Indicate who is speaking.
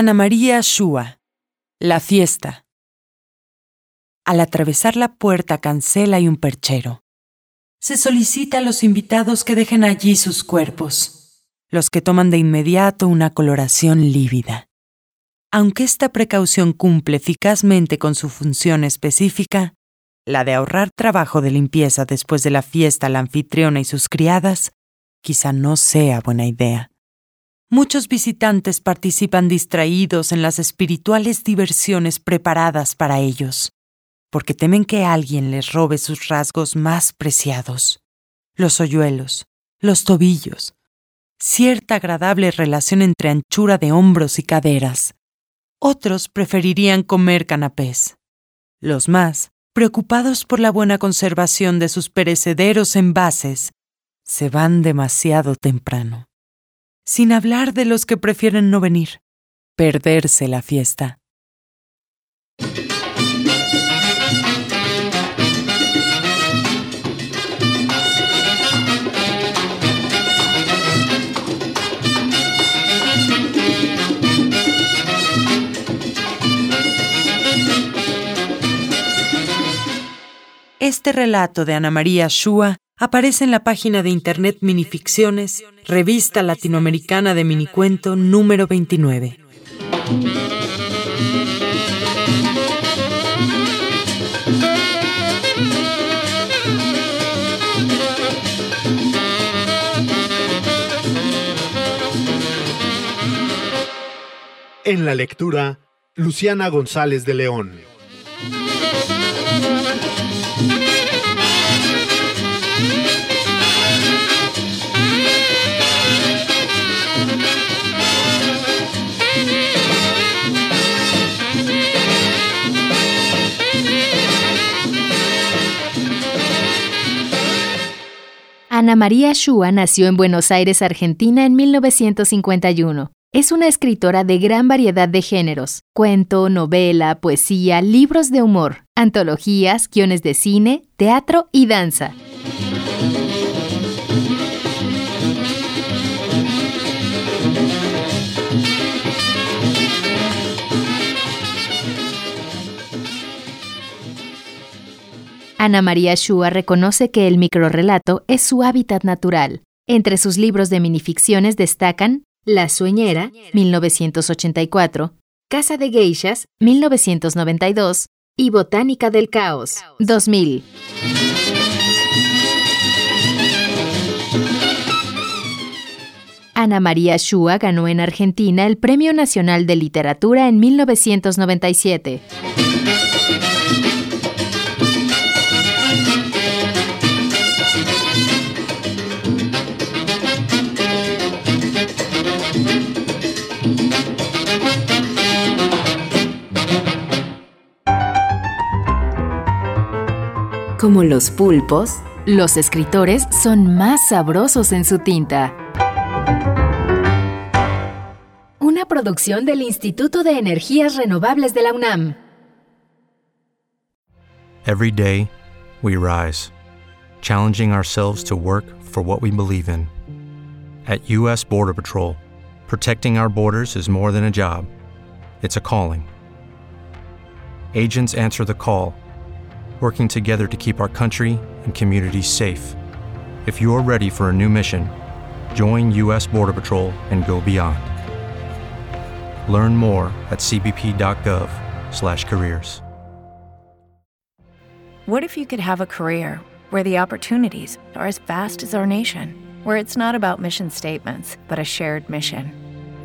Speaker 1: Ana María Shua. La fiesta. Al atravesar la puerta cancela y un perchero. Se solicita a los invitados que dejen allí sus cuerpos, los que toman de inmediato una coloración lívida. Aunque esta precaución cumple eficazmente con su función específica, la de ahorrar trabajo de limpieza después de la fiesta a la anfitriona y sus criadas, quizá no sea buena idea. Muchos visitantes participan distraídos en las espirituales diversiones preparadas para ellos, porque temen que alguien les robe sus rasgos más preciados, los hoyuelos, los tobillos, cierta agradable relación entre anchura de hombros y caderas. Otros preferirían comer canapés. Los más, preocupados por la buena conservación de sus perecederos envases, se van demasiado temprano sin hablar de los que prefieren no venir, perderse la fiesta. Este relato de Ana María Shua aparece en la página de internet Minificciones, Revista Latinoamericana de Minicuento número 29.
Speaker 2: En la lectura, Luciana González de León.
Speaker 3: Ana María Shua nació en Buenos Aires, Argentina, en 1951. Es una escritora de gran variedad de géneros, cuento, novela, poesía, libros de humor, antologías, guiones de cine, teatro y danza. Ana María Shua reconoce que el microrrelato es su hábitat natural. Entre sus libros de minificciones destacan La Sueñera, 1984, Casa de Geishas, 1992 y Botánica del Caos, 2000. Ana María Shua ganó en Argentina el Premio Nacional de Literatura en 1997.
Speaker 4: Como los pulpos, los escritores son más sabrosos en su tinta. Una producción del Instituto de Energías Renovables de la UNAM.
Speaker 5: Every day, we rise, challenging ourselves to work for what we believe in. At U.S. Border Patrol, protecting our borders is more than a job, it's a calling. Agents answer the call working together to keep our country and communities safe. If you are ready for a new mission, join U.S. Border Patrol and go beyond. Learn more at cbp.gov/careers.
Speaker 6: What if you could have a career where the opportunities are as vast as our nation, where it's not about mission statements, but a shared mission?